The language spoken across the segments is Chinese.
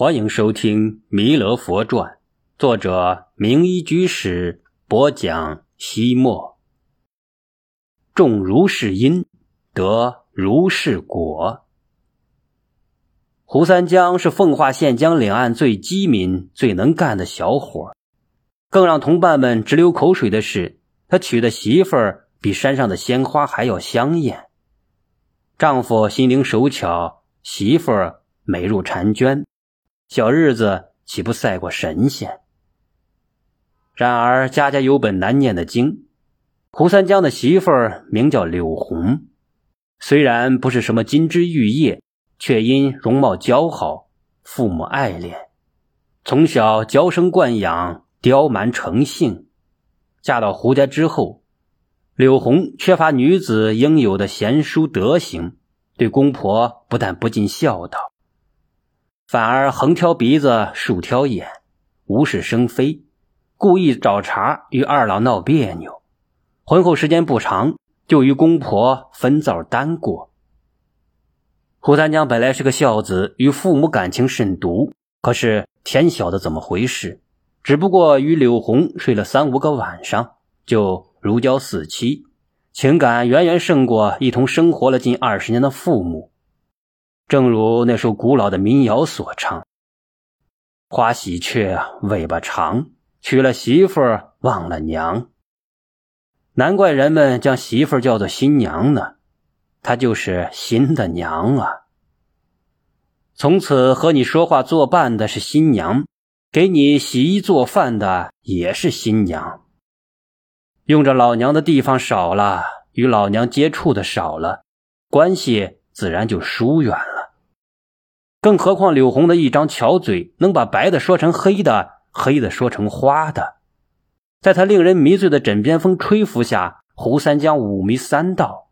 欢迎收听《弥勒佛传》，作者明一居士播讲。西末，种如是因，得如是果。胡三江是奉化县江两岸最机敏、最能干的小伙更让同伴们直流口水的是，他娶的媳妇儿比山上的鲜花还要香艳。丈夫心灵手巧，媳妇儿美如婵娟。小日子岂不赛过神仙？然而家家有本难念的经。胡三江的媳妇儿名叫柳红，虽然不是什么金枝玉叶，却因容貌姣好，父母爱怜，从小娇生惯养，刁蛮成性。嫁到胡家之后，柳红缺乏女子应有的贤淑德行，对公婆不但不尽孝道。反而横挑鼻子竖挑眼，无事生非，故意找茬与二老闹别扭。婚后时间不长，就与公婆分灶单过。胡三江本来是个孝子，与父母感情甚笃，可是天晓得怎么回事，只不过与柳红睡了三五个晚上，就如胶似漆，情感远远胜过一同生活了近二十年的父母。正如那首古老的民谣所唱：“花喜鹊尾巴长，娶了媳妇忘了娘。”难怪人们将媳妇叫做新娘呢，她就是新的娘啊。从此和你说话作伴的是新娘，给你洗衣做饭的也是新娘。用着老娘的地方少了，与老娘接触的少了，关系自然就疏远了。更何况柳红的一张巧嘴，能把白的说成黑的，黑的说成花的。在他令人迷醉的枕边风吹拂下，胡三江五迷三道，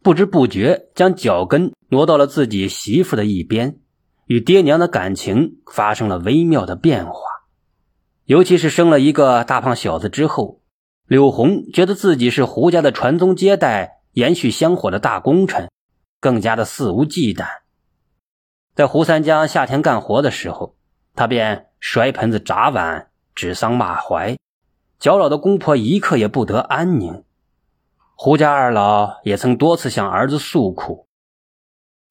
不知不觉将脚跟挪到了自己媳妇的一边，与爹娘的感情发生了微妙的变化。尤其是生了一个大胖小子之后，柳红觉得自己是胡家的传宗接代、延续香火的大功臣，更加的肆无忌惮。在胡三江夏天干活的时候，他便摔盆子、砸碗、指桑骂槐，搅扰的公婆一刻也不得安宁。胡家二老也曾多次向儿子诉苦，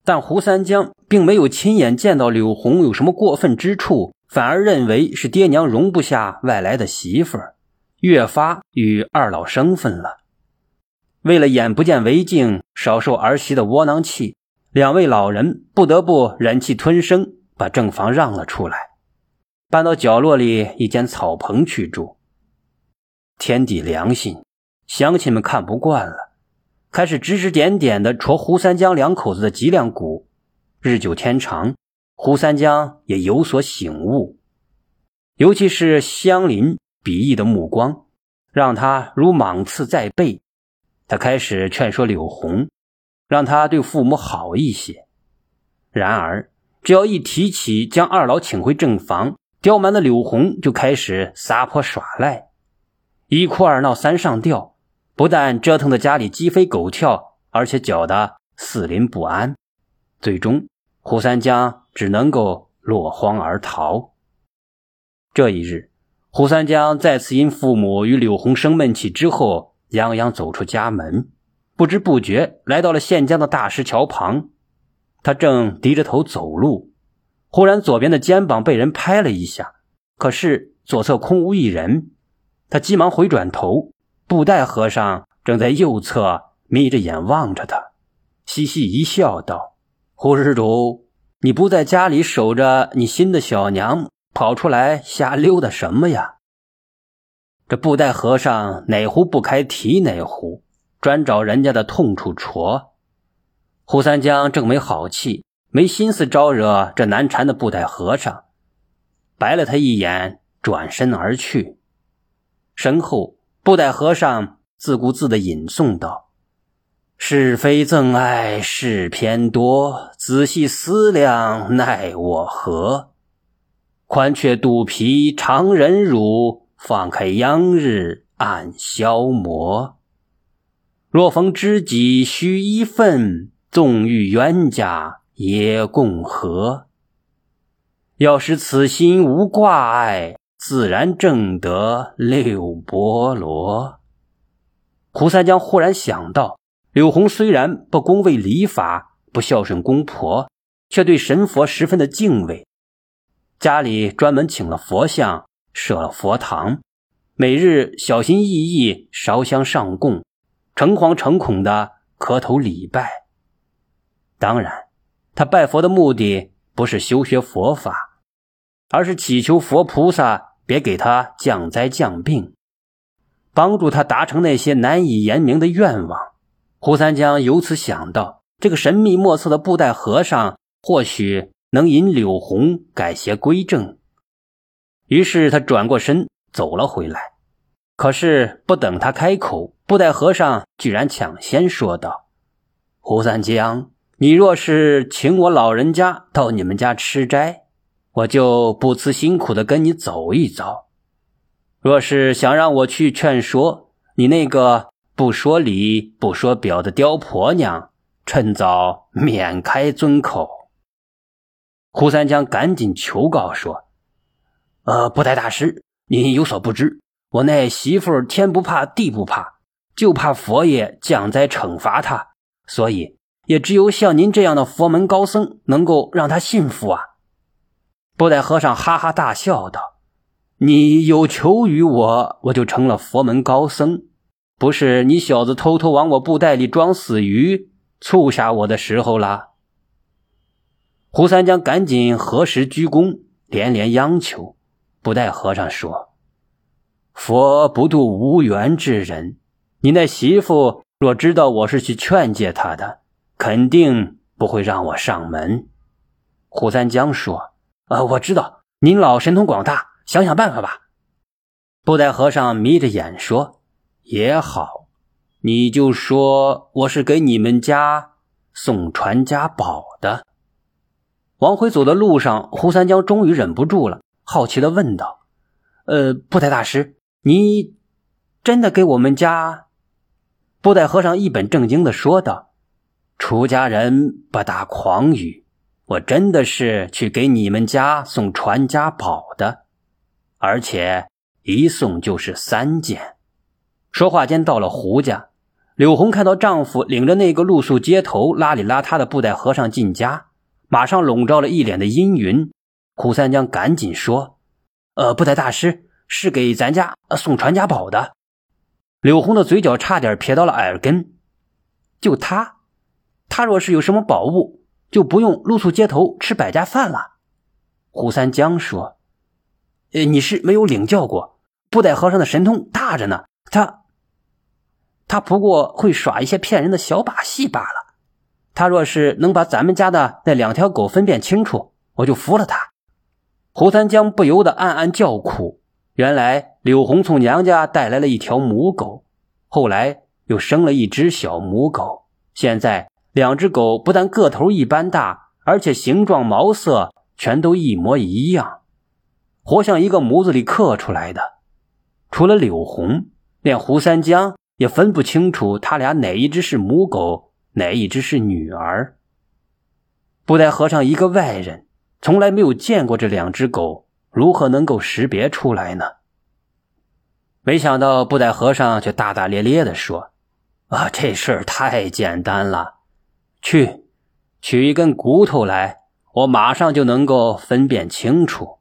但胡三江并没有亲眼见到柳红有什么过分之处，反而认为是爹娘容不下外来的媳妇儿，越发与二老生分了。为了眼不见为净，少受儿媳的窝囊气。两位老人不得不忍气吞声，把正房让了出来，搬到角落里一间草棚去住。天地良心，乡亲们看不惯了，开始指指点点的戳胡三江两口子的脊梁骨。日久天长，胡三江也有所醒悟，尤其是乡邻鄙夷的目光，让他如芒刺在背。他开始劝说柳红。让他对父母好一些。然而，只要一提起将二老请回正房，刁蛮的柳红就开始撒泼耍赖，一哭二闹三上吊，不但折腾的家里鸡飞狗跳，而且搅得四邻不安。最终，胡三江只能够落荒而逃。这一日，胡三江再次因父母与柳红生闷气之后，泱泱走出家门。不知不觉来到了县江的大石桥旁，他正低着头走路，忽然左边的肩膀被人拍了一下，可是左侧空无一人。他急忙回转头，布袋和尚正在右侧眯着眼望着他，嘻嘻一笑，道：“胡施主，你不在家里守着你新的小娘，跑出来瞎溜达什么呀？”这布袋和尚哪壶不开提哪壶。专找人家的痛处戳，胡三江正没好气，没心思招惹这难缠的布袋和尚，白了他一眼，转身而去。身后，布袋和尚自顾自的吟诵道：“是非憎爱事偏多，仔细思量奈我何？宽却肚皮常忍辱，放开央日暗消磨。”若逢知己须一份，纵遇冤家也共和。要使此心无挂碍，自然正得六波罗。胡三江忽然想到，柳红虽然不恭维礼法，不孝顺公婆，却对神佛十分的敬畏，家里专门请了佛像，设了佛堂，每日小心翼翼烧香上供，诚惶诚恐的磕头礼拜。当然，他拜佛的目的不是修学佛法。而是祈求佛菩萨别给他降灾降病，帮助他达成那些难以言明的愿望。胡三江由此想到，这个神秘莫测的布袋和尚或许能引柳红改邪归正。于是他转过身走了回来。可是不等他开口，布袋和尚居然抢先说道：“胡三江，你若是请我老人家到你们家吃斋。”我就不辞辛苦的跟你走一遭。若是想让我去劝说你那个不说理不说表的刁婆娘，趁早免开尊口。胡三江赶紧求告说：“呃，布袋大师，您有所不知，我那媳妇天不怕地不怕，就怕佛爷降灾惩罚她，所以也只有像您这样的佛门高僧能够让她信服啊。”布袋和尚哈哈大笑道：“你有求于我，我就成了佛门高僧。不是你小子偷偷往我布袋里装死鱼，促杀我的时候了。”胡三江赶紧合十鞠躬，连连央求。布袋和尚说：“佛不渡无缘之人，你那媳妇若知道我是去劝诫她的，肯定不会让我上门。”胡三江说。呃，我知道您老神通广大，想想办法吧。布袋和尚眯着眼说：“也好，你就说我是给你们家送传家宝的。”往回走的路上，胡三江终于忍不住了，好奇的问道：“呃，布袋大师，你真的给我们家？”布袋和尚一本正经的说道：“出家人不打诳语。”我真的是去给你们家送传家宝的，而且一送就是三件。说话间到了胡家，柳红看到丈夫领着那个露宿街头、邋里邋遢的布袋和尚进家，马上笼罩了一脸的阴云。胡三江赶紧说：“呃，布袋大师是给咱家送传家宝的。”柳红的嘴角差点撇到了耳根。就他，他若是有什么宝物。就不用露宿街头吃百家饭了。胡三江说：“呃，你是没有领教过布袋和尚的神通大着呢。他，他不过会耍一些骗人的小把戏罢了。他若是能把咱们家的那两条狗分辨清楚，我就服了他。”胡三江不由得暗暗叫苦。原来柳红从娘家带来了一条母狗，后来又生了一只小母狗，现在。两只狗不但个头一般大，而且形状、毛色全都一模一样，活像一个模子里刻出来的。除了柳红，连胡三江也分不清楚他俩哪一只是母狗，哪一只是女儿。布袋和尚一个外人，从来没有见过这两只狗，如何能够识别出来呢？没想到布袋和尚却大大咧咧地说：“啊，这事儿太简单了。”去，取一根骨头来，我马上就能够分辨清楚。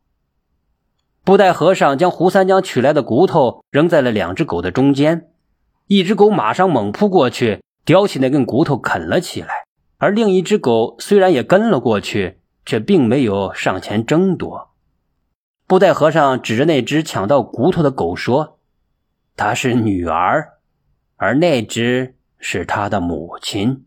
布袋和尚将胡三江取来的骨头扔在了两只狗的中间，一只狗马上猛扑过去，叼起那根骨头啃了起来，而另一只狗虽然也跟了过去，却并没有上前争夺。布袋和尚指着那只抢到骨头的狗说：“她是女儿，而那只是她的母亲。”